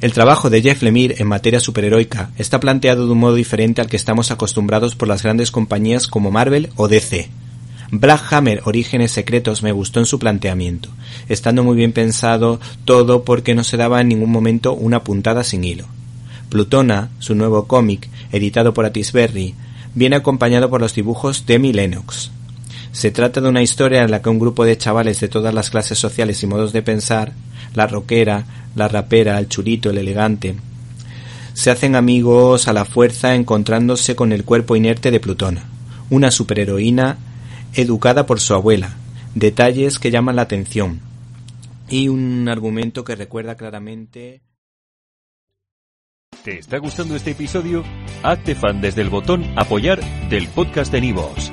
El trabajo de Jeff Lemire en materia superheroica está planteado de un modo diferente al que estamos acostumbrados por las grandes compañías como Marvel o DC. Black Hammer Orígenes Secretos me gustó en su planteamiento, estando muy bien pensado todo porque no se daba en ningún momento una puntada sin hilo. Plutona, su nuevo cómic, editado por Atisberry, viene acompañado por los dibujos de Emi Lennox. Se trata de una historia en la que un grupo de chavales de todas las clases sociales y modos de pensar, la roquera, la rapera, el churito, el elegante, se hacen amigos a la fuerza encontrándose con el cuerpo inerte de Plutona, una superheroína educada por su abuela, detalles que llaman la atención y un argumento que recuerda claramente ¿Te está gustando este episodio? Hazte fan desde el botón apoyar del podcast de Nivos.